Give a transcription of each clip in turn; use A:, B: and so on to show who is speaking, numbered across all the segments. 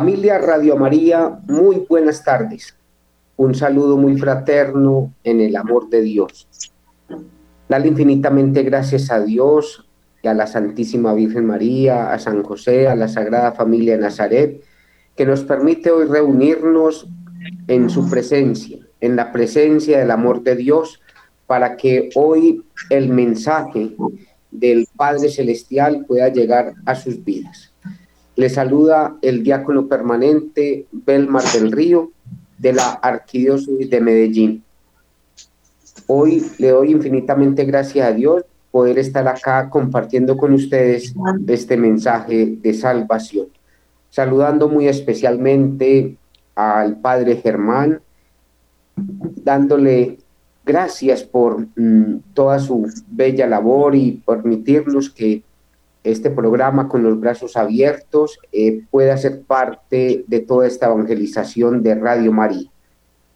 A: Familia Radio María, muy buenas tardes. Un saludo muy fraterno en el amor de Dios. Dale infinitamente gracias a Dios y a la Santísima Virgen María, a San José, a la Sagrada Familia de Nazaret, que nos permite hoy reunirnos en su presencia, en la presencia del amor de Dios, para que hoy el mensaje del Padre Celestial pueda llegar a sus vidas. Le saluda el diácono permanente Belmar del Río de la Arquidiócesis de Medellín. Hoy le doy infinitamente gracias a Dios poder estar acá compartiendo con ustedes este mensaje de salvación. Saludando muy especialmente al padre Germán, dándole gracias por mm, toda su bella labor y permitirnos que este programa con los brazos abiertos eh, pueda ser parte de toda esta evangelización de Radio María.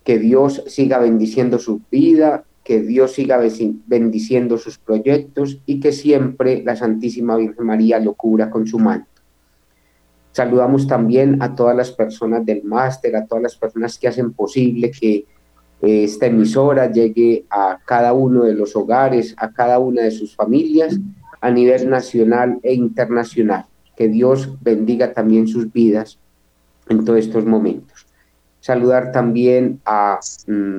A: Que Dios siga bendiciendo su vida, que Dios siga bendiciendo sus proyectos y que siempre la Santísima Virgen María lo cubra con su mano. Saludamos también a todas las personas del máster, a todas las personas que hacen posible que eh, esta emisora llegue a cada uno de los hogares, a cada una de sus familias a nivel nacional e internacional. Que Dios bendiga también sus vidas en todos estos momentos. Saludar también a mm,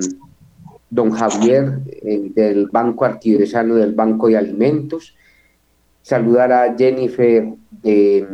A: don Javier eh, del Banco Arquidiocesano del Banco de Alimentos. Saludar a Jennifer de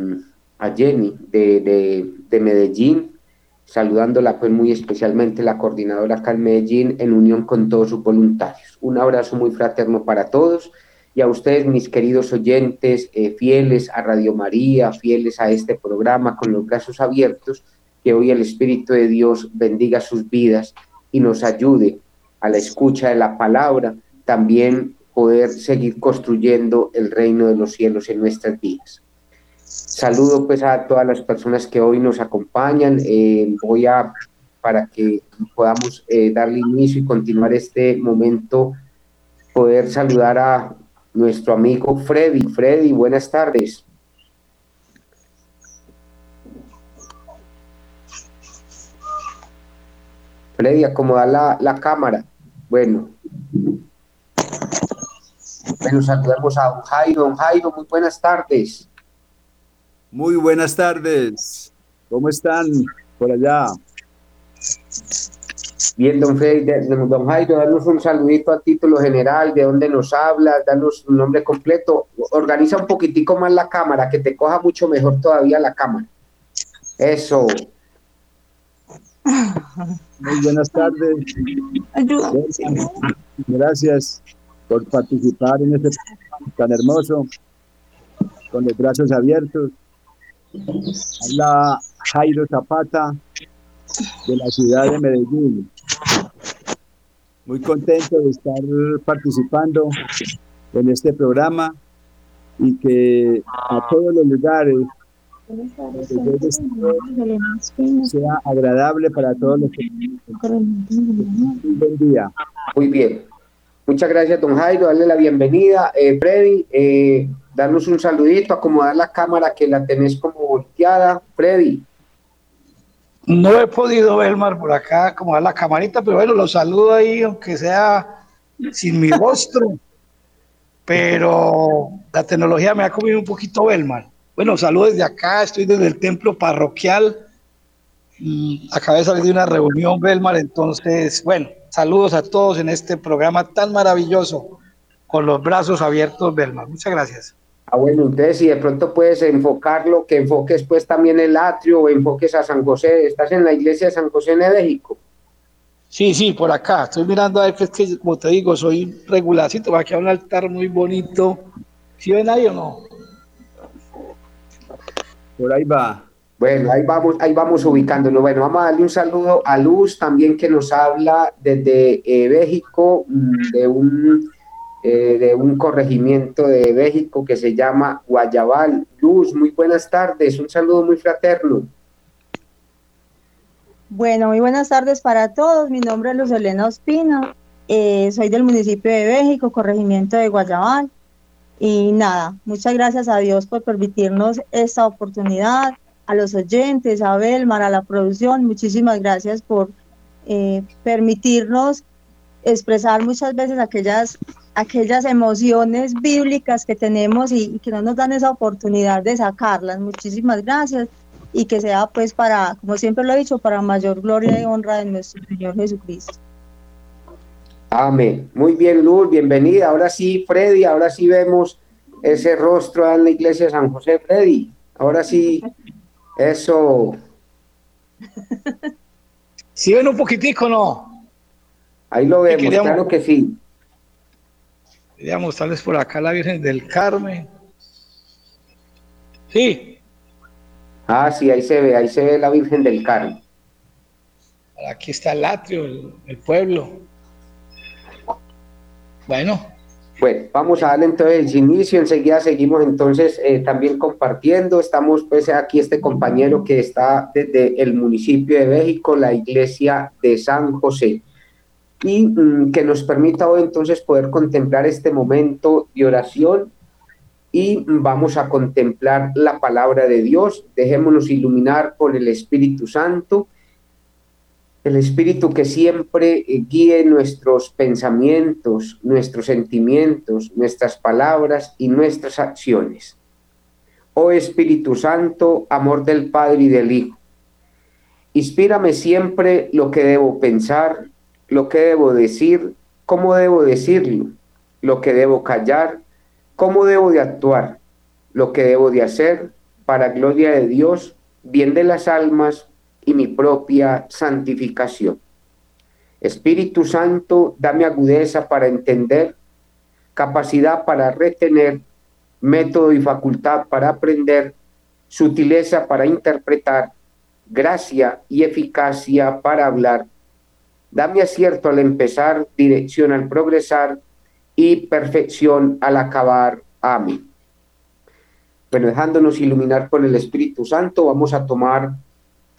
A: a Jenny de, Medellín, saludándola pues muy especialmente la coordinadora acá en Medellín en unión con todos sus voluntarios. Un abrazo muy fraterno para todos y a ustedes, mis queridos oyentes, eh, fieles a Radio María, fieles a este programa con los brazos abiertos, que hoy el Espíritu de Dios bendiga sus vidas y nos ayude a la escucha de la palabra, también poder seguir construyendo el reino de los cielos en nuestras vidas. Saludo pues a todas las personas que hoy nos acompañan. Eh, voy a, para que podamos eh, darle inicio y continuar este momento, poder saludar a nuestro amigo Freddy. Freddy, buenas tardes. Freddy, acomodar la, la cámara. Bueno. Bueno, saludamos a don Jairo. Don Jairo, muy buenas tardes.
B: Muy buenas tardes. ¿Cómo están por allá?
A: Bien, don, don Jairo, danos un saludito a título general, de dónde nos hablas, danos un nombre completo. Organiza un poquitico más la cámara, que te coja mucho mejor todavía la cámara. Eso.
B: Muy buenas tardes. Gracias por participar en este tan hermoso, con los brazos abiertos. Habla Jairo Zapata de la ciudad de Medellín. Muy contento de estar participando en este programa y que a todos los lugares sea agradable para todos los que
A: buen día. Muy bien. Muchas gracias, don Jairo. Darle la bienvenida. Eh, Freddy, eh, darnos un saludito, acomodar la cámara que la tenés como volteada. Freddy.
C: No he podido ver, Mar, por acá acomodar la camarita, pero bueno, los saludo ahí, aunque sea sin mi rostro. Pero la tecnología me ha comido un poquito, Belmar. Bueno, saludos desde acá, estoy desde el templo parroquial. Y acabé de salir de una reunión, Belmar, entonces, bueno, saludos a todos en este programa tan maravilloso, con los brazos abiertos, Belmar. Muchas gracias.
A: Ah, bueno, entonces si de pronto puedes enfocarlo, que enfoques pues también el atrio o enfoques a San José. ¿Estás en la iglesia de San José en México?
C: Sí, sí, por acá. Estoy mirando a ver que es que, como te digo, soy regularcito. Aquí hay un altar muy bonito. ¿Sí ven ahí o no?
B: Por ahí va.
A: Bueno, ahí vamos, ahí vamos ubicándolo. Bueno, vamos a darle un saludo a Luz también que nos habla desde eh, México, mm, de un, eh, de un corregimiento de México que se llama Guayabal. Luz, muy buenas tardes, un saludo muy fraterno.
D: Bueno, muy buenas tardes para todos. Mi nombre es Luz Elena Ospina. Eh, soy del municipio de México, corregimiento de Guayabal. Y nada, muchas gracias a Dios por permitirnos esta oportunidad a los oyentes, a Belmar, a la producción, muchísimas gracias por eh, permitirnos expresar muchas veces aquellas, aquellas emociones bíblicas que tenemos y, que no nos dan esa oportunidad de sacarlas. Muchísimas gracias y que sea pues para, como siempre lo he dicho, para mayor gloria y honra de nuestro Señor Jesucristo.
A: Amén. Muy bien, Luz, bienvenida. Ahora sí, Freddy, ahora sí vemos ese rostro en la iglesia de San José, Freddy. Ahora sí eso.
C: ¿Sí ven un poquitico no?
A: Ahí lo vemos, claro que sí.
C: Quería mostrarles por acá la Virgen del Carmen. Sí.
A: Ah, sí, ahí se ve, ahí se ve la Virgen del Carmen.
C: Aquí está el atrio, el pueblo. Bueno,
A: bueno, vamos a darle entonces inicio, enseguida seguimos entonces eh, también compartiendo, estamos pues aquí este compañero que está desde el municipio de México, la iglesia de San José, y mm, que nos permita hoy entonces poder contemplar este momento de oración y vamos a contemplar la palabra de Dios, dejémonos iluminar por el Espíritu Santo el Espíritu que siempre eh, guíe nuestros pensamientos, nuestros sentimientos, nuestras palabras y nuestras acciones. Oh Espíritu Santo, amor del Padre y del Hijo, inspírame siempre lo que debo pensar, lo que debo decir, cómo debo decirlo, lo que debo callar, cómo debo de actuar, lo que debo de hacer para gloria de Dios, bien de las almas y mi propia santificación. Espíritu Santo, dame agudeza para entender, capacidad para retener, método y facultad para aprender, sutileza para interpretar, gracia y eficacia para hablar. Dame acierto al empezar, dirección al progresar y perfección al acabar. Amén. Bueno, dejándonos iluminar por el Espíritu Santo, vamos a tomar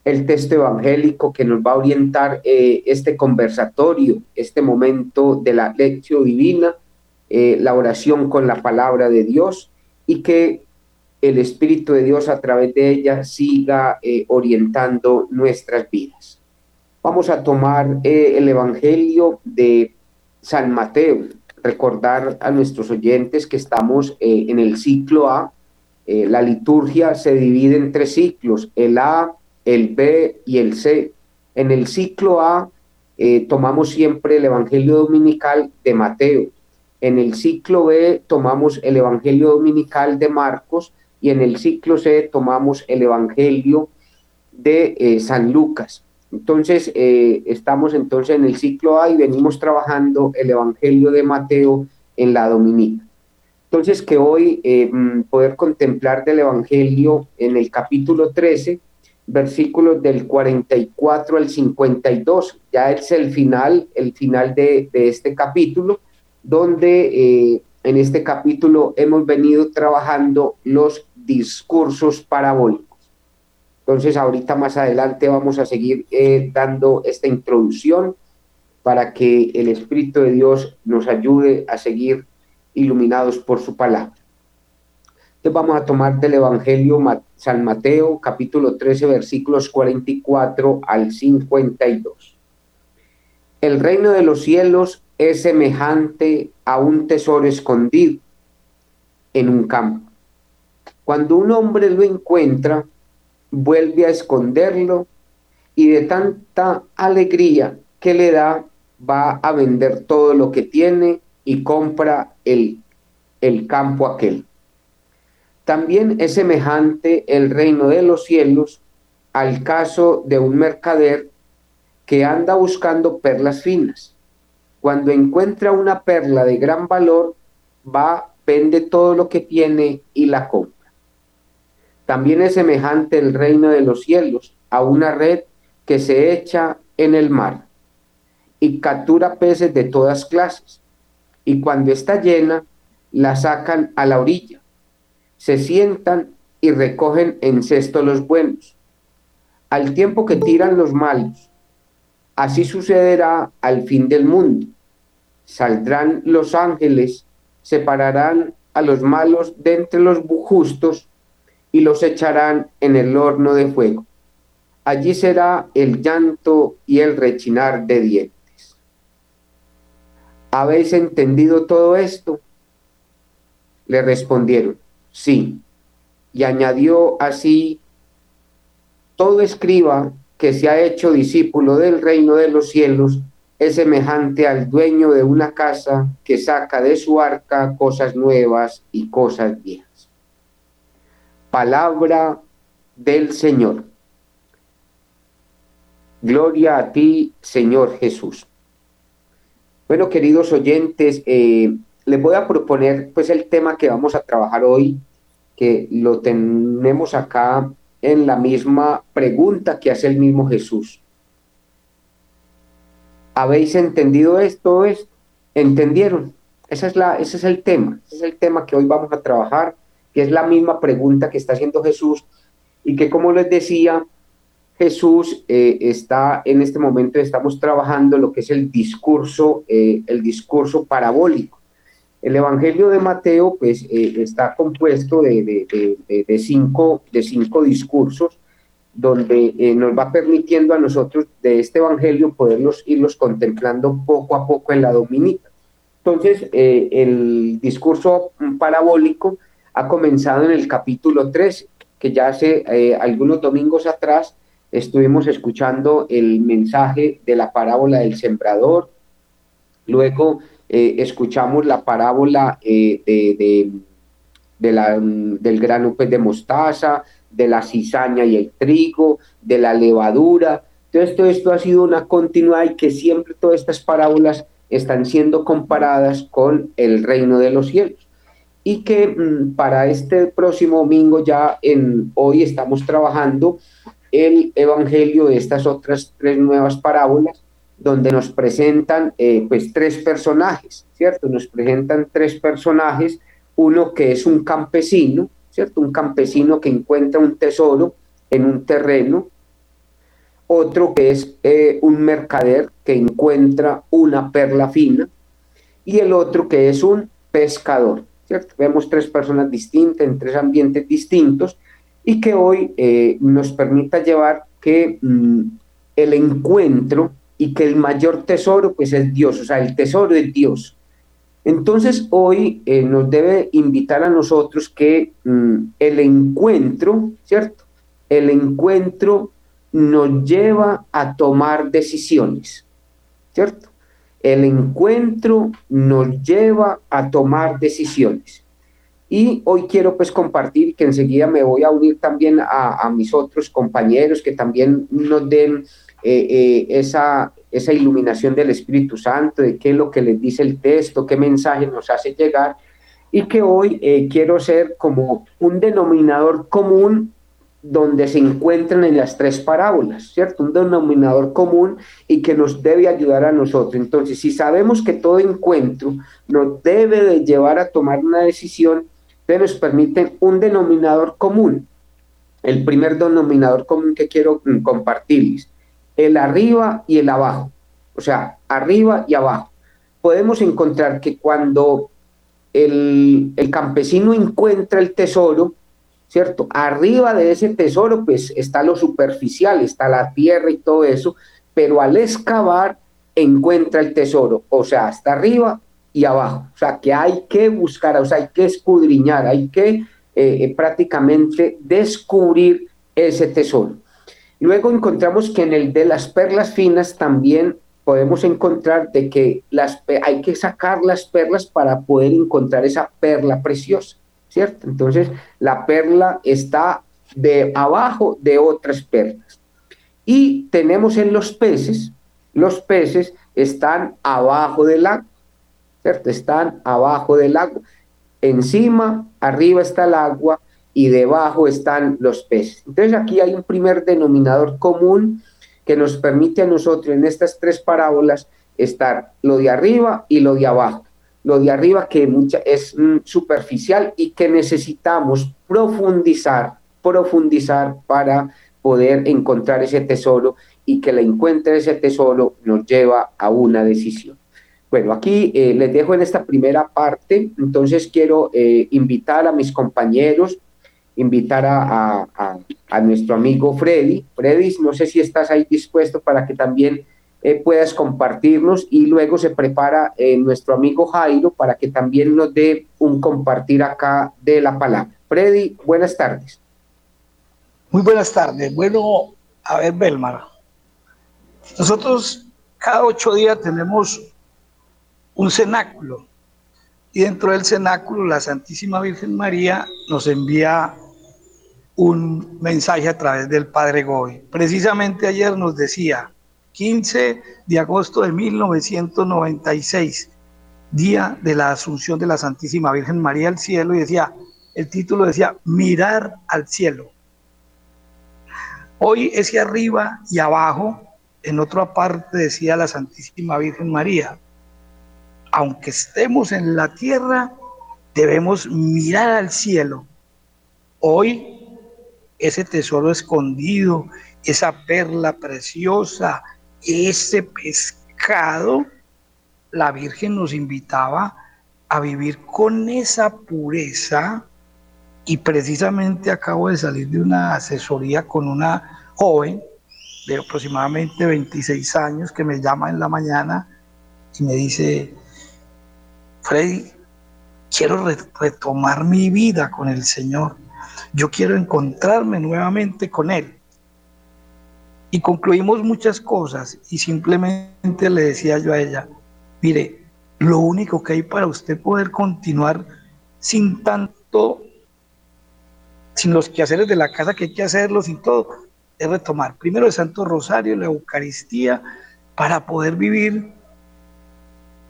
A: el texto evangélico que nos va a orientar eh, este conversatorio, este momento de la lección divina, eh, la oración con la palabra de Dios y que el Espíritu de Dios a través de ella siga eh, orientando nuestras vidas. Vamos a tomar el Evangelio de San Mateo, recordar a nuestros oyentes que estamos en el ciclo A. la liturgia se divide en tres ciclos, el A, el B y el C. En el ciclo A eh, tomamos siempre el Evangelio Dominical de Mateo. En el ciclo B tomamos el Evangelio Dominical de Marcos y en el ciclo C tomamos el Evangelio de eh, San Lucas. Entonces, eh, estamos entonces en el ciclo A y venimos trabajando el Evangelio de Mateo en la Dominica. Entonces, que hoy mm, poder contemplar del Evangelio en el capítulo 13, versículos del 44 al 52. Ya es el final, el final de, este capítulo, donde eh, en este capítulo hemos venido trabajando los discursos parabólicos. Entonces, ahorita más adelante vamos a seguir eh, dando esta introducción para que el Espíritu de Dios nos ayude a seguir iluminados por su palabra. Entonces vamos a tomar del Evangelio San Mateo, capítulo 13, versículos 44 al 52. El reino de los cielos es semejante a un tesoro escondido en un campo. Cuando un hombre lo encuentra, vuelve a esconderlo y de tanta alegría que le da, va a vender todo lo que tiene y compra el, el campo aquel. También es semejante el reino de los cielos al caso de un mercader que anda buscando perlas finas. Cuando encuentra una perla de gran valor, va, vende todo lo que tiene y la compra. También es semejante el reino de los cielos a una red que se echa en el mar y captura peces de todas clases. Y cuando está llena, la sacan a la orilla. Se sientan y recogen en cesto los buenos, al tiempo que tiran los malos. Así sucederá al fin del mundo. Saldrán los ángeles, separarán a los malos de entre los justos y los echarán en el horno de fuego. Allí será el llanto y el rechinar de dientes. ¿Habéis entendido todo esto? Le respondieron, sí y añadió así, todo escriba que se ha hecho discípulo del reino de los cielos es semejante al dueño de una casa que saca de su arca cosas nuevas y cosas viejas. Palabra del Señor. Gloria a ti, Señor Jesús. Bueno, queridos oyentes, eh, les voy a proponer pues el tema que vamos a trabajar hoy que lo tenemos acá en la misma pregunta que hace el mismo Jesús. ¿Habéis entendido esto? ¿Entendieron? Esa es la, ese es el tema, ese es el tema que hoy vamos a trabajar, que es la misma pregunta que está haciendo Jesús y que como les decía, Jesús eh, está en este momento, estamos trabajando lo que es el discurso, eh, el discurso parabólico. El Evangelio de Mateo pues, eh, está compuesto de, cinco, de cinco discursos donde nos va permitiendo a nosotros de este Evangelio poderlos irlos contemplando poco a poco en la dominica. Entonces, el discurso parabólico ha comenzado en el capítulo 13, que ya hace algunos domingos atrás estuvimos escuchando el mensaje de la parábola del sembrador, luego eh, escuchamos la parábola eh, de, del grano de mostaza, de la cizaña y el trigo, de la levadura. Todo esto ha sido una continuidad y que siempre todas estas parábolas están siendo comparadas con el reino de los cielos. Y que mm, para este próximo domingo, ya en hoy estamos trabajando el evangelio de estas otras tres nuevas parábolas donde nos presentan eh, pues tres personajes, ¿cierto? Nos presentan tres personajes, uno que es un campesino, ¿cierto? Un campesino que encuentra un tesoro en un terreno, otro que es eh, un mercader que encuentra una perla fina y el otro que es un pescador, ¿cierto? Vemos tres personas distintas en tres ambientes distintos y que hoy eh, nos permita llevar que mm, el encuentro y que el mayor tesoro pues es Dios, o sea, el tesoro es Dios. Entonces hoy eh, nos debe invitar a nosotros que mm, el encuentro, ¿cierto? El encuentro nos lleva a tomar decisiones, ¿cierto? El encuentro nos lleva a tomar decisiones. Y hoy quiero pues compartir que enseguida me voy a unir también a, mis otros compañeros que también nos den eh, eh, esa, esa iluminación del Espíritu Santo, de qué es lo que les dice el texto, qué mensaje nos hace llegar, y que hoy eh, quiero ser como un denominador común donde se encuentran en las tres parábolas, ¿cierto? Un denominador común y que nos debe ayudar a nosotros. Entonces, si sabemos que todo encuentro nos debe de llevar a tomar una decisión, te nos permite un denominador común. El primer denominador común que quiero mm, compartirles el arriba y el abajo, o sea, arriba y abajo. Podemos encontrar que cuando el, campesino encuentra el tesoro, ¿cierto? Arriba de ese tesoro, pues está lo superficial, está la tierra y todo eso, pero al excavar encuentra el tesoro, o sea, está arriba y abajo, o sea, que hay que buscar, o sea, hay que escudriñar, hay que eh, eh, prácticamente descubrir ese tesoro. Luego encontramos que en el de las perlas finas también podemos encontrar de que las, hay que sacar las perlas para poder encontrar esa perla preciosa, ¿cierto? Entonces la perla está de abajo de otras perlas. Y tenemos en los peces, los peces están abajo del agua, ¿cierto? Están abajo del agua. Encima, arriba está el agua y debajo están los peces. Entonces aquí hay un primer denominador común que nos permite a nosotros en estas tres parábolas estar lo de arriba y lo de abajo. Lo de arriba que es mm, superficial y que necesitamos profundizar, profundizar para poder encontrar ese tesoro y que la encuentre ese tesoro nos lleva a una decisión. Bueno, aquí eh, les dejo en esta primera parte, entonces quiero eh, invitar a mis compañeros, invitar a, a, nuestro amigo Freddy. Freddy, no sé si estás ahí dispuesto para que también eh, puedas compartirnos y luego se prepara nuestro amigo Jairo para que también nos dé un compartir acá de la palabra. Freddy, buenas tardes.
C: Muy buenas tardes. Bueno, a ver, Belmar. Nosotros cada ocho días tenemos un cenáculo. Y dentro del cenáculo la Santísima Virgen María nos envía un mensaje a través del Padre Goy. Precisamente ayer nos decía, 15 de agosto de 1996, día de la Asunción de la Santísima Virgen María al cielo, y decía, el título decía, mirar al cielo. Hoy ese arriba y abajo, en otra parte decía la Santísima Virgen María, aunque estemos en la tierra, debemos mirar al cielo. Hoy, ese tesoro escondido, esa perla preciosa, ese pescado, la Virgen nos invitaba a vivir con esa pureza y precisamente acabo de salir de una asesoría con una joven de aproximadamente 26 años que me llama en la mañana y me dice, Freddy, quiero retomar mi vida con el Señor. Yo quiero encontrarme nuevamente con Él. Y concluimos muchas cosas y simplemente le decía yo a ella, mire, lo único que hay para usted poder continuar sin tanto, sin los quehaceres de la casa que hay que hacerlo, sin todo, es retomar primero el Santo Rosario, la Eucaristía, para poder vivir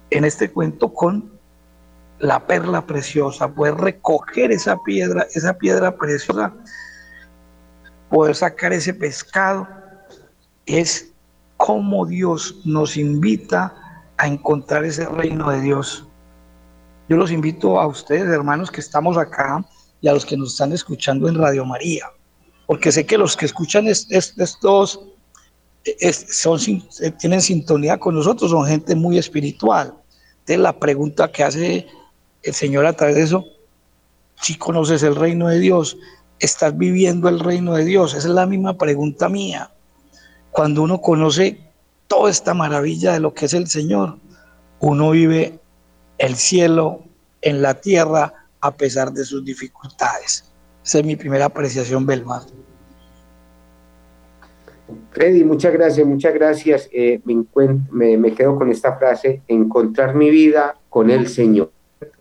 C: en este cuento con la perla preciosa, poder recoger esa piedra, esa piedra preciosa, poder sacar ese pescado, es como Dios nos invita a encontrar ese reino de Dios. Yo los invito a ustedes, hermanos, que estamos acá y a los que nos están escuchando en Radio María, porque sé que los que escuchan estos son, tienen sintonía con nosotros, son gente muy espiritual. Entonces la pregunta que hace el Señor a través de eso, si conoces el reino de Dios, estás viviendo el reino de Dios. Esa es la misma pregunta mía. Cuando uno conoce toda esta maravilla de lo que es el Señor, uno vive el cielo en la tierra a pesar de sus dificultades. Esa es mi primera apreciación, Belmar.
A: Freddy, muchas gracias, muchas gracias. Eh, me, quedo con esta frase, encontrar mi vida con el Señor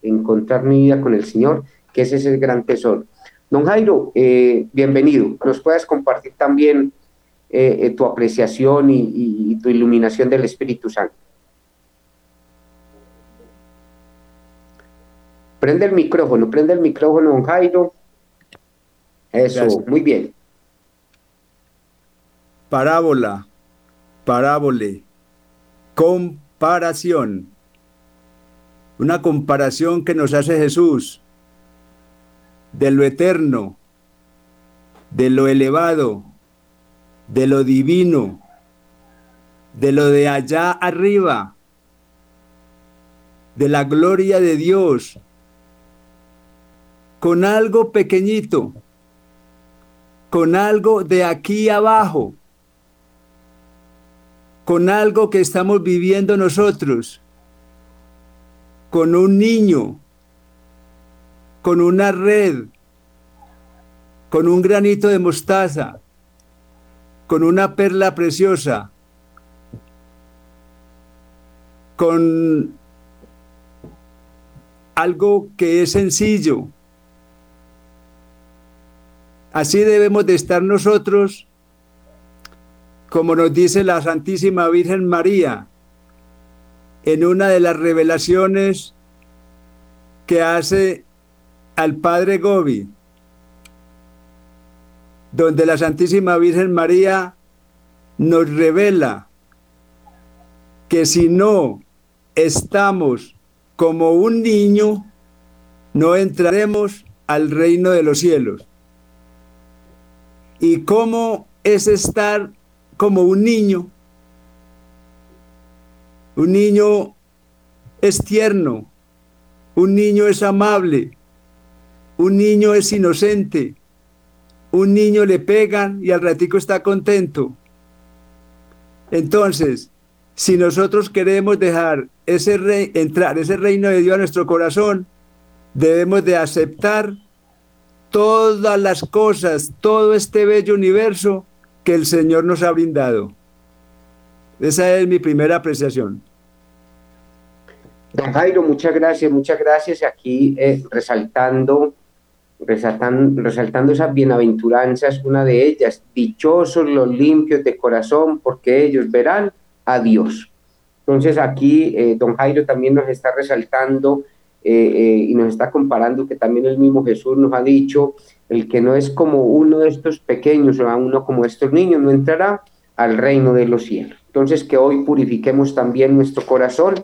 A: encontrar mi vida con el Señor, que ese es el gran tesoro. Don Jairo, eh, bienvenido. Nos puedes compartir también eh, eh, tu apreciación y, tu iluminación del Espíritu Santo. Prende el micrófono, prende el micrófono, don Jairo. Eso, muy bien.
B: Parábola, parábole, comparación una comparación que nos hace Jesús de lo eterno, de lo elevado, de lo divino, de lo de allá arriba, de la gloria de Dios, con algo pequeñito, con algo de aquí abajo, con algo que estamos viviendo nosotros con un niño, con una red, con un granito de mostaza, con una perla preciosa, con algo que es sencillo. Así debemos de estar nosotros como nos dice la Santísima Virgen María en una de las revelaciones que hace al Padre Gobi, donde la Santísima Virgen María nos revela que si no estamos como un niño, no entraremos al reino de los cielos. ¿Y cómo es estar como un niño? Un niño es tierno, un niño es amable, un niño es inocente, un niño le pegan y al ratico está contento. Entonces, si nosotros queremos dejar ese rey, entrar ese reino de Dios a nuestro corazón, debemos de aceptar todas las cosas, todo este bello universo que el Señor nos ha brindado. Esa es mi primera apreciación.
A: Don Jairo, muchas gracias, muchas gracias. Aquí eh, resaltando, resaltando, resaltando esas bienaventuranzas, una de ellas, dichosos los limpios de corazón, porque ellos verán a Dios. Entonces aquí eh, don Jairo también nos está resaltando eh, y nos está comparando que también el mismo Jesús nos ha dicho, el que no es como uno de estos pequeños o uno como estos niños no entrará al reino de los cielos. Entonces que hoy purifiquemos también nuestro corazón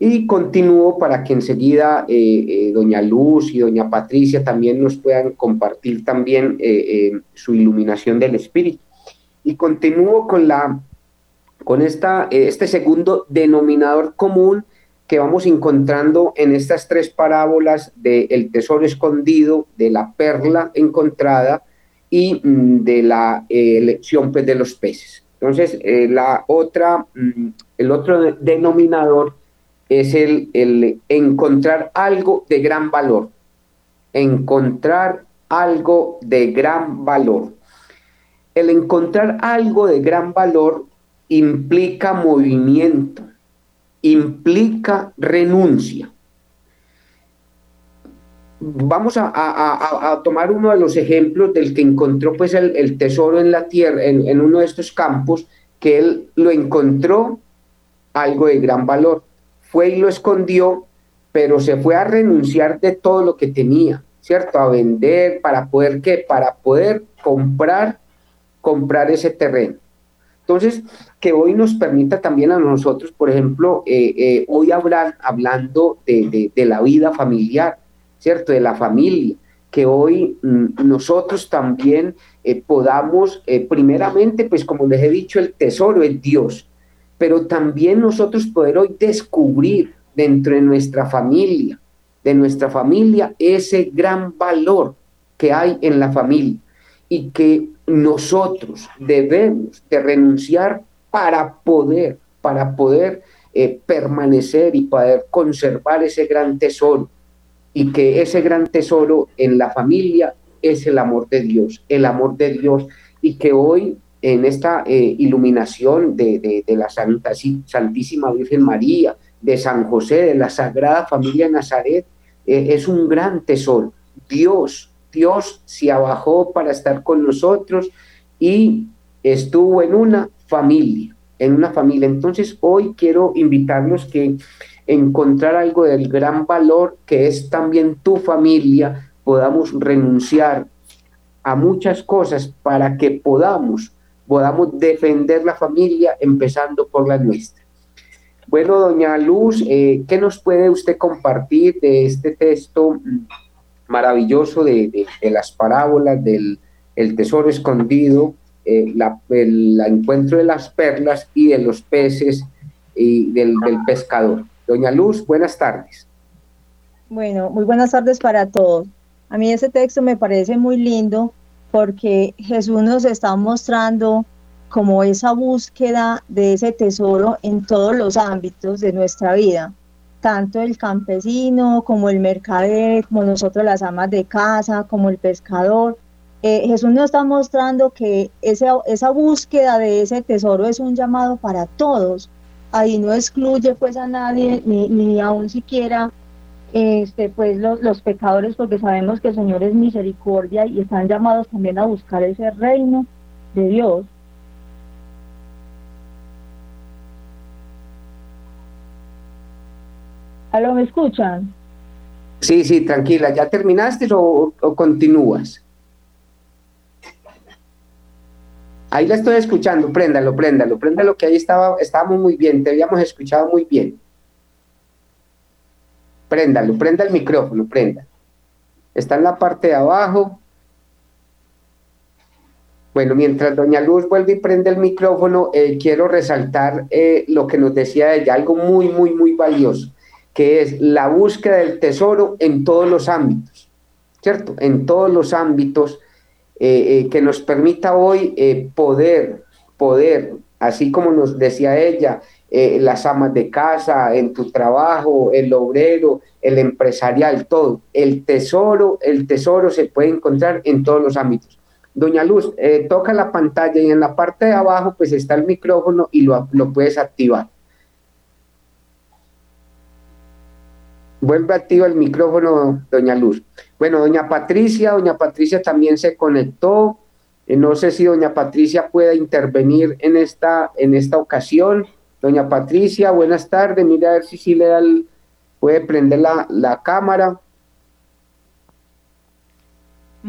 A: y continúo para que enseguida eh, eh, doña Luz y doña Patricia también nos puedan compartir también eh, su iluminación del espíritu. Y continúo con, la, con esta, este segundo denominador común que vamos encontrando en estas tres parábolas del tesoro escondido, de la perla encontrada y mm, de la elección pues, de los peces. Entonces, la otra, mm, el otro denominador es el, el encontrar algo de gran valor. Encontrar algo de gran valor. El encontrar algo de gran valor implica movimiento, implica renuncia. Vamos a, tomar uno de los ejemplos del que encontró pues el, tesoro en la tierra, en, en, uno de estos campos, que él lo encontró algo de gran valor fue y lo escondió, pero se fue a renunciar de todo lo que tenía, ¿cierto? A vender para poder qué? Para poder comprar, comprar ese terreno. Entonces, que hoy nos permita también a nosotros, por ejemplo, eh, eh, hoy hablar, hablando de, la vida familiar, ¿cierto? De la familia, que hoy mm, nosotros también eh, podamos, primeramente, pues como les he dicho, el tesoro es Dios, pero también nosotros poder hoy descubrir dentro de nuestra familia, de nuestra familia, ese gran valor que hay en la familia y que nosotros debemos de renunciar para poder, para poder eh, permanecer y poder conservar ese gran tesoro y que ese gran tesoro en la familia es el amor de Dios, el amor de Dios y que hoy en esta eh, iluminación de, la Santa, Santísima Virgen María, de San José, de la Sagrada Familia Nazaret, eh, es un gran tesoro. Dios, Dios se abajó para estar con nosotros y estuvo en una familia, en una familia. Entonces hoy quiero invitarnos que encontrar algo del gran valor que es también tu familia, podamos renunciar a muchas cosas para que podamos podamos defender la familia empezando por la nuestra. Bueno, doña Luz, eh, ¿qué nos puede usted compartir de este texto maravilloso de, las parábolas del el tesoro escondido, eh, la, el, encuentro de las perlas y de los peces y del, del pescador? Doña Luz, buenas tardes.
D: Bueno, muy buenas tardes para todos. A mí ese texto me parece muy lindo porque Jesús nos está mostrando como esa búsqueda de ese tesoro en todos los ámbitos de nuestra vida, tanto el campesino como el mercader, como nosotros las amas de casa, como el pescador. Eh, Jesús nos está mostrando que esa, esa búsqueda de ese tesoro es un llamado para todos. Ahí no excluye pues a nadie, ni, ni aún siquiera este, pues los, los pecadores, porque sabemos que el Señor es misericordia y están llamados también a buscar ese reino de Dios. ¿Aló, me escuchan?
A: Sí, sí, tranquila. ¿Ya terminaste o, continúas? Ahí la estoy escuchando, préndalo, préndalo, préndalo, que ahí estaba, estábamos muy bien, te habíamos escuchado muy bien. Préndalo, prenda el micrófono, prenda. Está en la parte de abajo. Bueno, mientras doña Luz vuelve y prende el micrófono, eh, quiero resaltar eh, lo que nos decía ella, algo muy, muy, muy valioso, que es la búsqueda del tesoro en todos los ámbitos, ¿cierto? En todos los ámbitos eh, que nos permita hoy poder, poder, así como nos decía ella, las amas de casa, en tu trabajo, el obrero, el empresarial, todo. El tesoro, el tesoro se puede encontrar en todos los ámbitos. Doña Luz, eh, toca la pantalla y en la parte de abajo pues está el micrófono y lo, puedes activar. Vuelve activa el micrófono, doña Luz. Bueno, doña Patricia, doña Patricia también se conectó. Eh, no sé si doña Patricia pueda intervenir en esta, en esta ocasión. Doña Patricia, buenas tardes. Mira a ver si sí le da puede prender la, la cámara.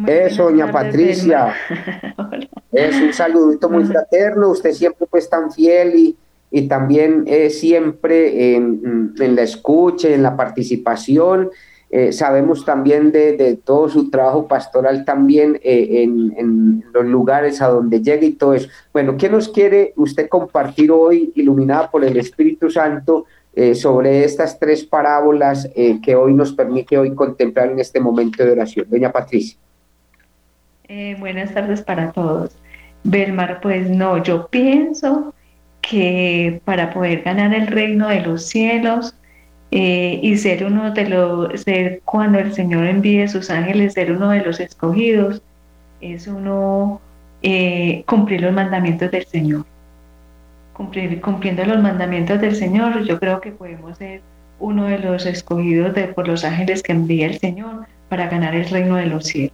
A: Eso, doña Patricia. es un saludito muy fraterno. Usted siempre pues tan fiel y, y también eh, siempre en, la escucha, en la participación. Eh, sabemos también de, todo su trabajo pastoral también eh, en, los lugares a donde llega y todo eso. Bueno, ¿qué nos quiere usted compartir hoy, iluminada por el Espíritu Santo, sobre estas tres parábolas que hoy nos permite hoy contemplar en este momento de oración? Doña Patricia.
E: Eh, buenas tardes para todos. Belmar, pues no, yo pienso que para poder ganar el reino de los cielos eh, y ser uno de los, ser cuando el Señor envíe sus ángeles, ser uno de los escogidos, es uno eh, cumplir los mandamientos del Señor. Cumplir, cumpliendo los mandamientos del Señor, yo creo que podemos ser uno de los escogidos de, por los ángeles que envía el Señor para ganar el reino de los cielos.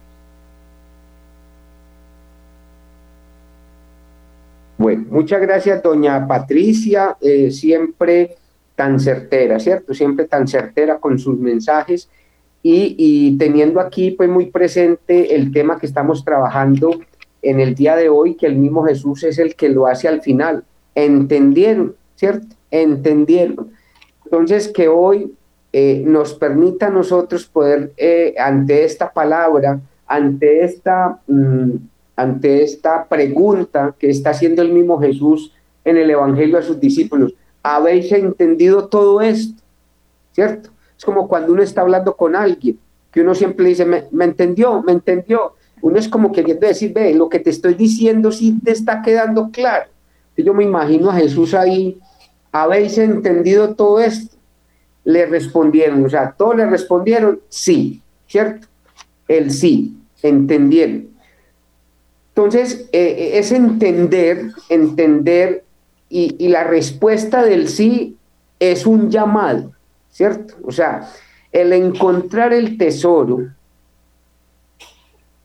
A: Bueno, muchas gracias, doña Patricia, eh, siempre tan certera, ¿cierto? Siempre tan certera con sus mensajes y, teniendo aquí pues muy presente el tema que estamos trabajando en el día de hoy, que el mismo Jesús es el que lo hace al final. Entendieron, ¿cierto? Entendieron. Entonces, que hoy eh, nos permita a nosotros poder, eh, ante esta palabra, ante esta... Mm, ante esta pregunta que está haciendo el mismo Jesús en el Evangelio a sus discípulos. ¿Habéis entendido todo esto? ¿Cierto? Es como cuando uno está hablando con alguien, que uno siempre dice, me, entendió, me entendió. Uno es como queriendo decir, ve, lo que te estoy diciendo sí te está quedando claro. Yo me imagino a Jesús ahí, ¿habéis entendido todo esto? Le respondieron, o sea, todos le respondieron, sí, ¿cierto? El sí, entendieron. Entonces, eh, eh, es entender, entender, y, la respuesta del sí es un llamado, ¿cierto? O sea, el encontrar el tesoro,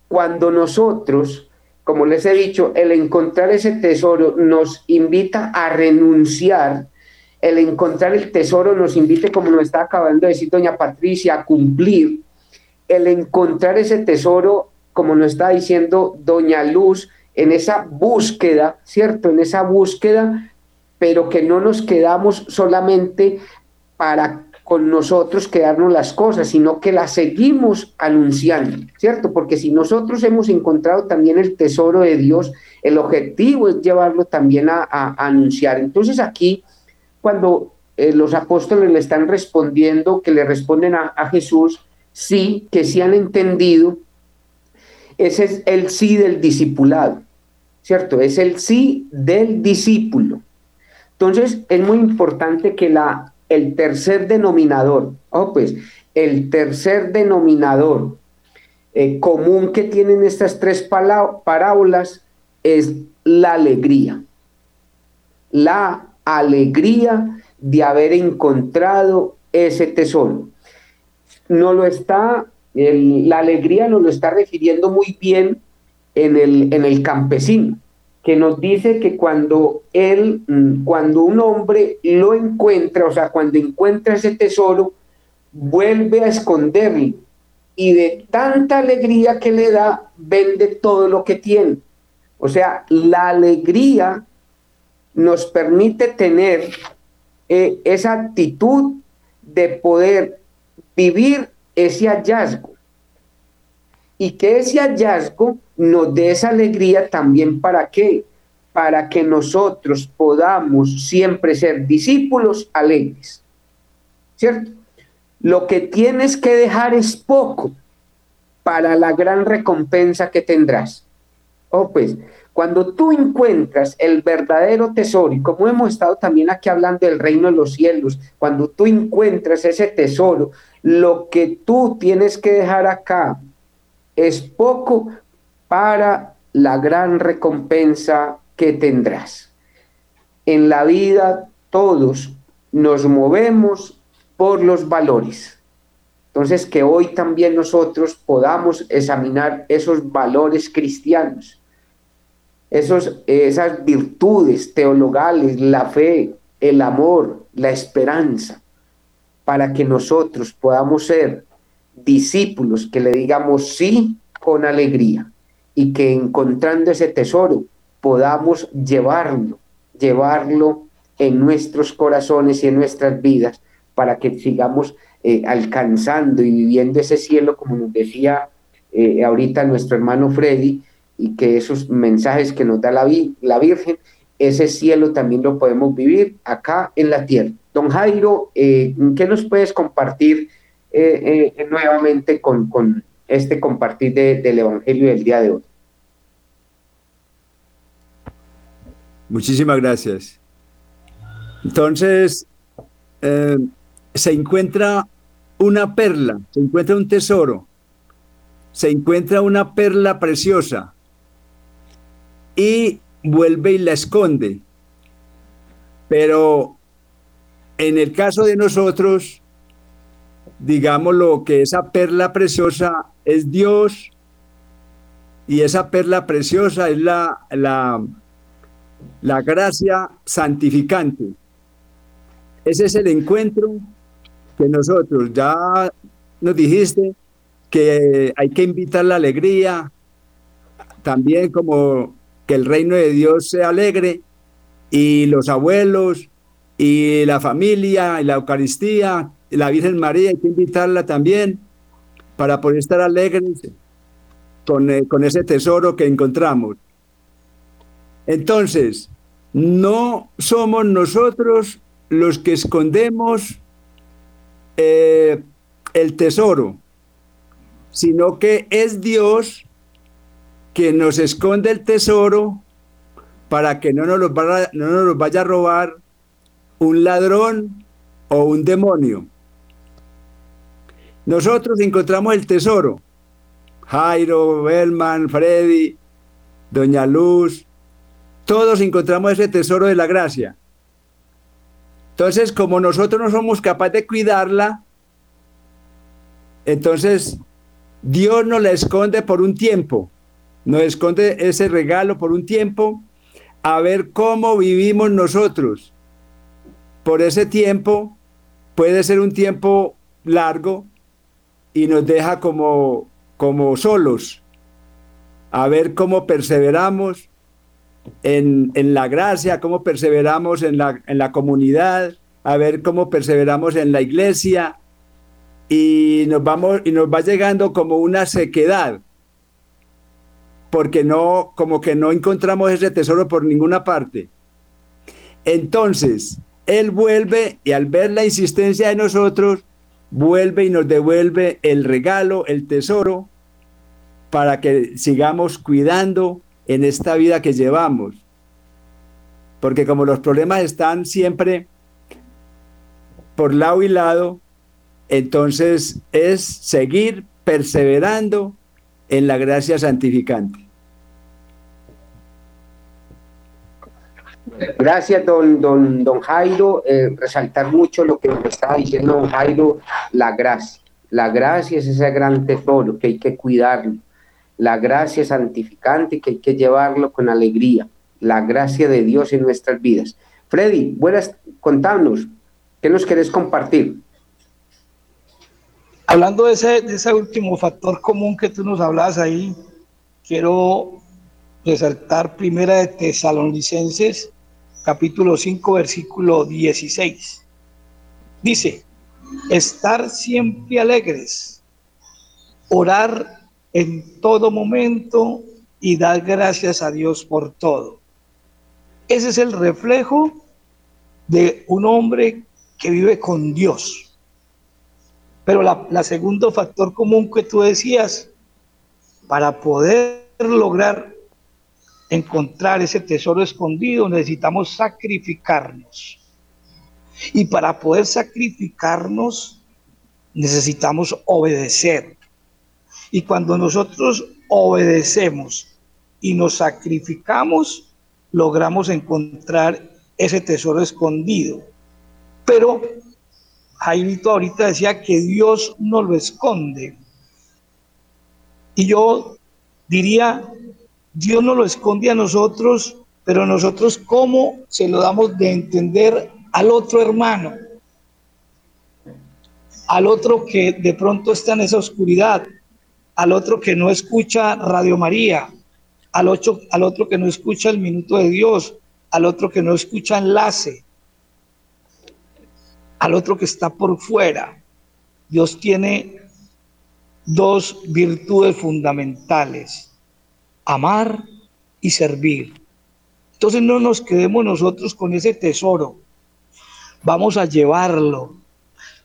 A: cuando nosotros, como les he dicho, el encontrar ese tesoro nos invita a renunciar, el encontrar el tesoro nos invita, como nos está acabando de decir doña Patricia, a cumplir, el encontrar ese tesoro como nos está diciendo Doña Luz, en esa búsqueda, ¿cierto? En esa búsqueda, pero que no nos quedamos solamente para con nosotros quedarnos las cosas, sino que las seguimos anunciando, ¿cierto? Porque si nosotros hemos encontrado también el tesoro de Dios, el objetivo es llevarlo también a, anunciar. Entonces aquí, cuando eh, los apóstoles le están respondiendo, que le responden a, a Jesús, sí, que sí han entendido, ese es el sí del discipulado, ¿cierto? Es el sí del discípulo. Entonces, es muy importante que la, el tercer denominador, oh, pues, el tercer denominador eh, común que tienen estas tres parábolas es la alegría. La alegría de haber encontrado ese tesoro. No lo está la alegría nos lo está refiriendo muy bien en el, en el campesino, que nos dice que cuando él, mm, cuando un hombre lo encuentra, o sea, cuando encuentra ese tesoro, vuelve a esconderlo y de tanta alegría que le da, vende todo lo que tiene. O sea, la alegría nos permite tener eh, esa actitud de poder vivir ese hallazgo y que ese hallazgo nos dé esa alegría también para qué? Para que nosotros podamos siempre ser discípulos alegres. ¿Cierto? Lo que tienes que dejar es poco para la gran recompensa que tendrás. Oh, pues, cuando tú encuentras el verdadero tesoro, y como hemos estado también aquí hablando del reino de los cielos, cuando tú encuentras ese tesoro, lo que tú tienes que dejar acá es poco para la gran recompensa que tendrás. En la vida todos nos movemos por los valores. Entonces, que hoy también nosotros podamos examinar esos valores cristianos, esos, esas virtudes teologales, la fe, el amor, la esperanza, para que nosotros podamos ser discípulos que le digamos sí con alegría y que encontrando ese tesoro podamos llevarlo, llevarlo en nuestros corazones y en nuestras vidas para que sigamos eh, alcanzando y viviendo ese cielo, como nos decía eh, ahorita nuestro hermano Freddy, y que esos mensajes que nos da la, la Virgen, ese cielo también lo podemos vivir acá en la tierra. Don Jairo, eh, ¿qué nos puedes compartir nuevamente con, con, este compartir del Evangelio del día de hoy?
B: Muchísimas gracias. Entonces, se encuentra una perla, se encuentra un tesoro, se encuentra una perla preciosa y vuelve y la esconde. Pero en el caso de nosotros, digamos lo que esa perla preciosa es Dios y esa perla preciosa es la, la, la gracia santificante. Ese es el encuentro nosotros, ya nos dijiste que hay que invitar la alegría, también como que el reino de Dios sea alegre y los abuelos y la familia y la Eucaristía la Virgen María hay que invitarla también para poder estar alegres con, eh, con ese tesoro que encontramos. Entonces, no somos nosotros los que escondemos eh, el tesoro, sino que es Dios que nos esconde el tesoro para que no nos, lo no nos vaya a robar un ladrón o un demonio. Nosotros encontramos el tesoro. Jairo, Belman, Freddy, Doña Luz, todos encontramos ese tesoro de la gracia. Entonces, como nosotros no somos capaces de cuidarla, entonces Dios nos la esconde por un tiempo, nos esconde ese regalo por un tiempo, a ver cómo vivimos nosotros. Por ese tiempo, puede ser un tiempo largo y nos deja como, como solos, a ver cómo perseveramos, en, la gracia, cómo perseveramos en la, en la comunidad, a ver cómo perseveramos en la iglesia y nos vamos y nos va llegando como una sequedad porque no como que no encontramos ese tesoro por ninguna parte. Entonces, él vuelve y al ver la insistencia de nosotros, vuelve y nos devuelve el regalo, el tesoro, para que sigamos cuidando en esta vida que llevamos. Porque como los problemas están siempre por lado y lado, entonces es seguir perseverando en la gracia santificante.
A: Gracias, don, don, don Jairo. Eh, resaltar mucho lo que nos estaba diciendo don Jairo, la gracia. La gracia es ese gran tesoro que hay que cuidarlo la gracia santificante que hay que llevarlo con alegría, la gracia de Dios en nuestras vidas. Freddy, buenas, contanos, ¿qué nos querés compartir?
C: hablando de ese, de ese último factor común que tú nos hablabas ahí, quiero resaltar primera de Tesalonicenses, capítulo 5, versículo 16. Dice, estar siempre alegres, orar en todo momento y dar gracias a Dios por todo. Ese es el reflejo de un hombre que vive con Dios. Pero la, la segundo factor común que tú decías, para poder lograr encontrar ese tesoro escondido necesitamos sacrificarnos. Y para poder sacrificarnos necesitamos obedecer. Y cuando nosotros obedecemos y nos sacrificamos, logramos encontrar ese tesoro escondido. Pero Jairito ahorita decía que Dios no lo esconde. Y yo diría, Dios no lo esconde a nosotros, pero nosotros cómo se lo damos de entender al otro hermano, al otro que de pronto está en esa oscuridad, al otro que no escucha Radio María, al otro, al otro que no escucha el minuto de Dios, al otro que no escucha enlace, al otro que está por fuera. Dios tiene dos virtudes fundamentales, amar y servir. Entonces no nos quedemos nosotros con ese tesoro, vamos a llevarlo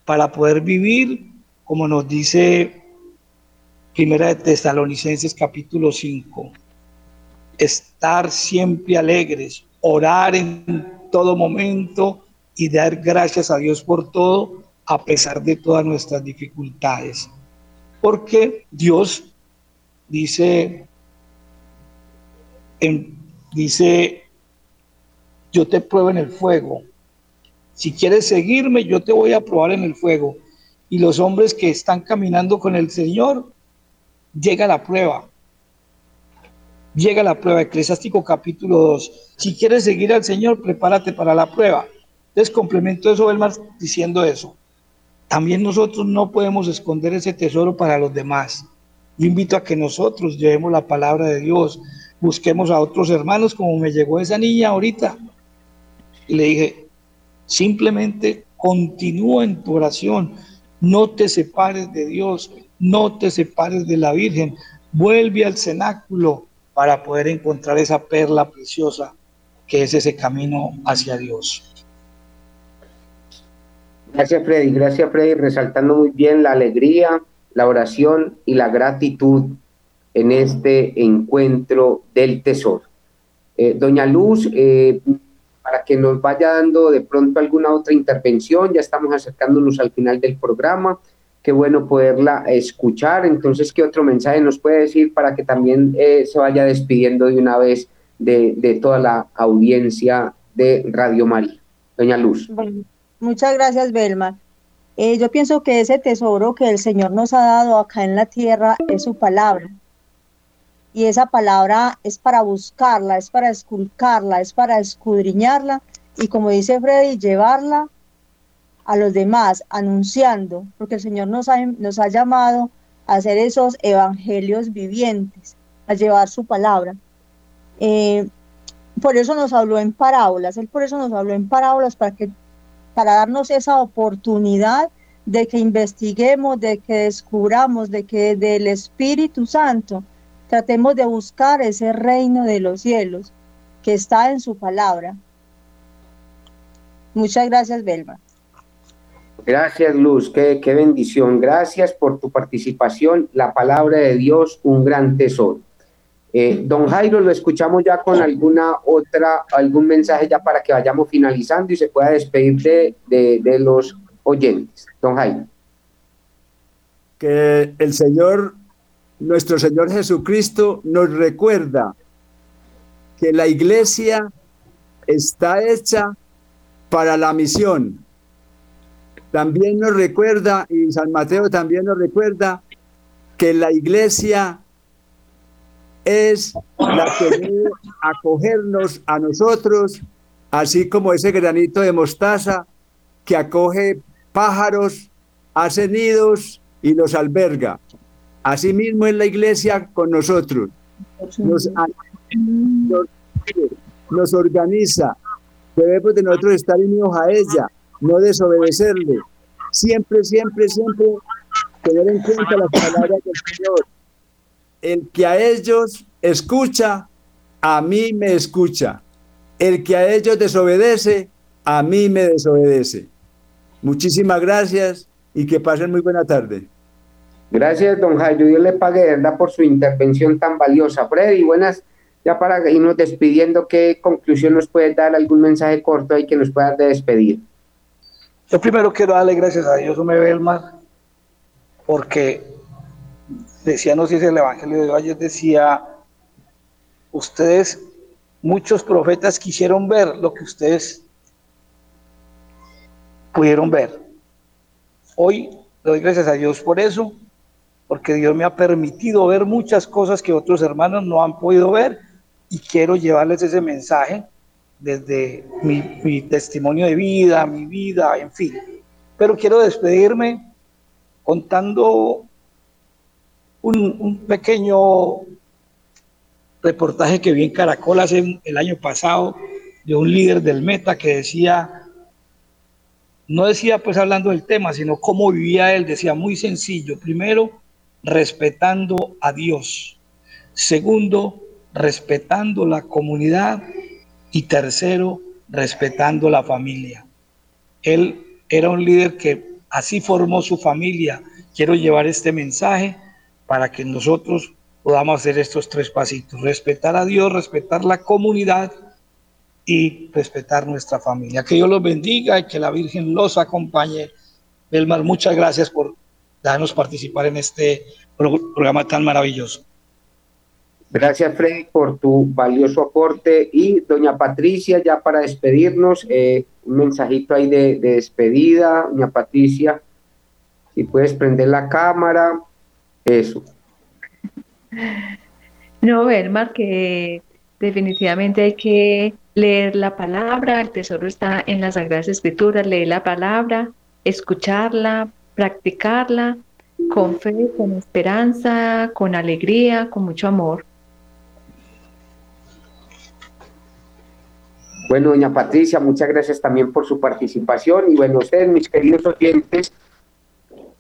C: para poder vivir, como nos dice Primera de Tesalonicenses capítulo 5, estar siempre alegres, orar en todo momento y dar gracias a Dios por todo, a pesar de todas nuestras dificultades. Porque Dios dice, dice, yo te pruebo en el fuego. Si quieres seguirme, yo te voy a probar en el fuego. Y los hombres que están caminando con el Señor, llega la prueba. Llega la prueba. Eclesiástico capítulo 2. Si quieres seguir al Señor, prepárate para la prueba. Entonces complemento eso, Belmar, diciendo eso. También nosotros no podemos esconder ese tesoro para los demás. Yo invito a que nosotros llevemos la palabra de Dios, busquemos a otros hermanos, como me llegó esa niña ahorita. Y le dije, simplemente continúa en tu oración, no te separes de Dios, no te separes de la Virgen, vuelve al cenáculo para poder encontrar esa perla preciosa que es ese camino hacia Dios.
A: Gracias Freddy, gracias Freddy, resaltando muy bien la alegría, la oración y la gratitud en este encuentro del tesoro. Eh, doña Luz, eh, para que nos vaya dando de pronto alguna otra intervención, ya estamos acercándonos al final del programa, qué bueno poderla escuchar, entonces, ¿qué otro mensaje nos puede decir para que también eh, se vaya despidiendo de una vez de, toda la audiencia de Radio María? Doña Luz.
D: Muchas gracias, Belma. yo pienso que ese tesoro que el Señor nos ha dado acá en la tierra es su palabra y esa palabra es para buscarla, es para esculcarla, es para escudriñarla y como dice Freddy, llevarla a los demás, anunciando, porque el Señor nos ha, llamado a hacer esos evangelios vivientes, a llevar su palabra. Eh, por eso nos habló en parábolas, Él por eso nos habló en parábolas, para, que, para darnos esa oportunidad de que investiguemos, de que descubramos, de que del Espíritu Santo Tratemos de buscar ese reino de los cielos que está en su palabra. Muchas gracias, Belma.
A: Gracias, Luz. Qué, qué, bendición. Gracias por tu participación. La palabra de Dios, un gran tesoro. Eh, don Jairo, lo escuchamos ya con alguna otra, algún mensaje ya para que vayamos finalizando y se pueda despedir de, de, de los oyentes. Don Jairo.
B: Que el Señor nuestro Señor Jesucristo nos recuerda que la iglesia está hecha para la misión. También nos recuerda, y San Mateo también nos recuerda, que la iglesia es la que debe acogernos a nosotros, así como ese granito de mostaza que acoge pájaros, hace nidos y los alberga. Asimismo es la iglesia con nosotros. Nos, nos organiza. Debemos de nosotros estar unidos a ella, no desobedecerle. Siempre, siempre, siempre tener en cuenta las palabras del Señor. El que a ellos escucha, a mí me escucha. El que a ellos desobedece, a mí me desobedece. Muchísimas gracias y que pasen muy buena tarde.
A: Gracias, don Jairo. Dios le pague de verdad por su intervención tan valiosa. Freddy, buenas. Ya para irnos despidiendo, ¿qué conclusión nos puede dar? ¿Algún mensaje corto ahí que nos pueda despedir?
C: Yo primero quiero darle gracias a Dios, me ve el mar, porque decía, no sé si el Evangelio de ayer decía, ustedes, muchos profetas quisieron ver lo que ustedes pudieron ver. Hoy doy gracias a Dios por eso, porque Dios me ha permitido ver muchas cosas que otros hermanos no han podido ver y quiero llevarles ese mensaje desde mi, testimonio de vida, mi vida, en fin. Pero quiero despedirme contando un, un, pequeño reportaje que vi en Caracol hace el año pasado de un líder del Meta que decía, no decía pues hablando del tema, sino cómo vivía él, decía muy sencillo, primero, respetando a Dios, segundo, respetando la comunidad y tercero, respetando la familia. Él era un líder que así formó su familia. Quiero llevar este mensaje para que nosotros podamos hacer estos tres pasitos. Respetar a Dios, respetar la comunidad y respetar nuestra familia. Que Dios los bendiga y que la Virgen los acompañe. Belmar, muchas gracias por darnos participar en este programa tan maravilloso.
A: Gracias, Freddy, por tu valioso aporte. Y doña Patricia, ya para despedirnos, eh, un mensajito ahí de, despedida. Doña Patricia, si puedes prender la cámara, eso.
E: No, Belmar, que definitivamente hay que leer la palabra, el tesoro está en las Sagradas Escrituras, leer la palabra, escucharla, practicarla con fe, con esperanza, con alegría, con mucho amor.
A: Bueno, doña Patricia, muchas gracias también por su participación y bueno, ustedes, mis queridos oyentes,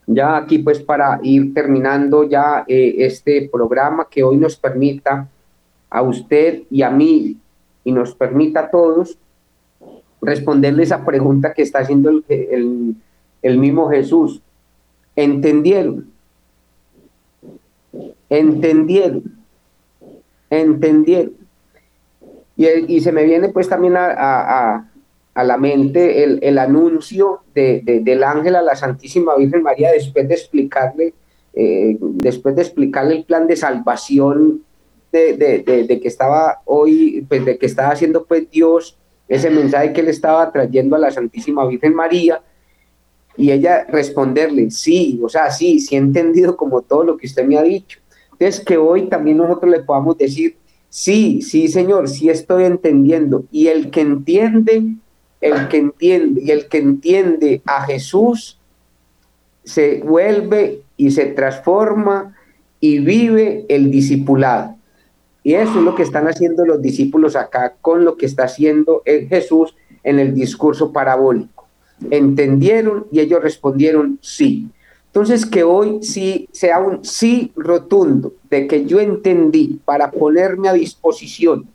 A: ya aquí pues para ir terminando ya eh, este programa que hoy nos permita a usted y a mí y nos permita a todos responderle esa pregunta que está haciendo el, el mismo Jesús. ¿Entendieron? ¿Entendieron? ¿Entendieron? Y, se me viene pues también a, la mente el, anuncio de, del ángel a la Santísima Virgen María después de explicarle, eh, después de explicarle el plan de salvación de, que estaba hoy, pues de que estaba haciendo pues Dios, ese mensaje que le estaba trayendo a la Santísima Virgen María, y ella responderle, sí, o sea, sí, sí he entendido como todo lo que usted me ha dicho. Entonces, que hoy también nosotros le podamos decir, Sí, sí, Señor, sí estoy entendiendo. Y el que entiende, el que entiende, y el que entiende a Jesús, se vuelve y se transforma y vive el discipulado. Y eso es lo que están haciendo los discípulos acá con lo que está haciendo Jesús en el discurso parabólico. Entendieron y ellos respondieron sí. Entonces, que hoy sí sea un sí rotundo de que yo entendí para ponerme a disposición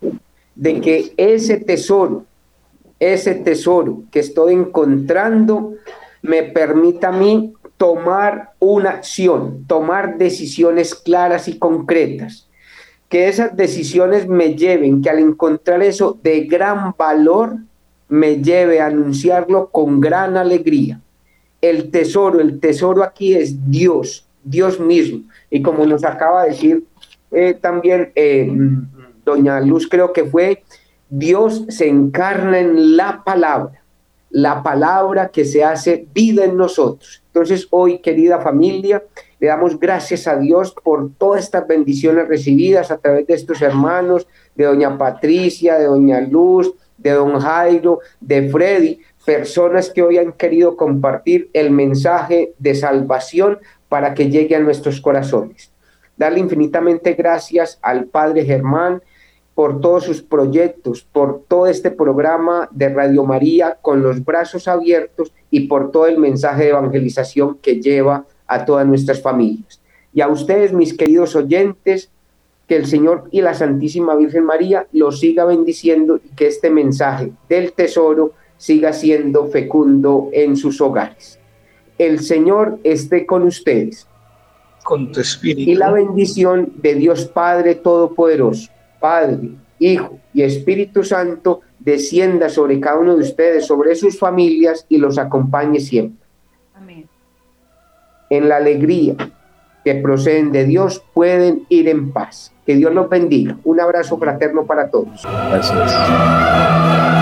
A: de que ese tesoro, ese tesoro que estoy encontrando, me permita a mí tomar una acción, tomar decisiones claras y concretas. Que esas decisiones me lleven, que al encontrar eso de gran valor, me lleve a anunciarlo con gran alegría el tesoro, el tesoro aquí es Dios, Dios mismo. Y como nos acaba de decir eh, también eh, doña Luz, creo que fue, Dios se encarna en la palabra, la palabra que se hace vida en nosotros. Entonces hoy, querida familia, le damos gracias a Dios por todas estas bendiciones recibidas a través de estos hermanos, de doña Patricia, de doña Luz, de don Jairo, de Freddy, personas que hoy han querido compartir el mensaje de salvación para que llegue a nuestros corazones. Darle infinitamente gracias al Padre Germán por todos sus proyectos, por todo este programa de Radio María con los brazos abiertos y por todo el mensaje de evangelización que lleva a todas nuestras familias. Y a ustedes, mis queridos oyentes, que el Señor y la Santísima Virgen María los siga bendiciendo y que este mensaje del tesoro siga siendo fecundo en sus hogares. El Señor esté con ustedes.
C: Con tu espíritu.
A: Y la bendición de Dios Padre Todopoderoso, Padre, Hijo y Espíritu Santo, descienda sobre cada uno de ustedes, sobre sus familias y los acompañe siempre. Amén. En la alegría que proceden de Dios pueden ir en paz. Que Dios los bendiga. Un abrazo fraterno para todos. Gracias.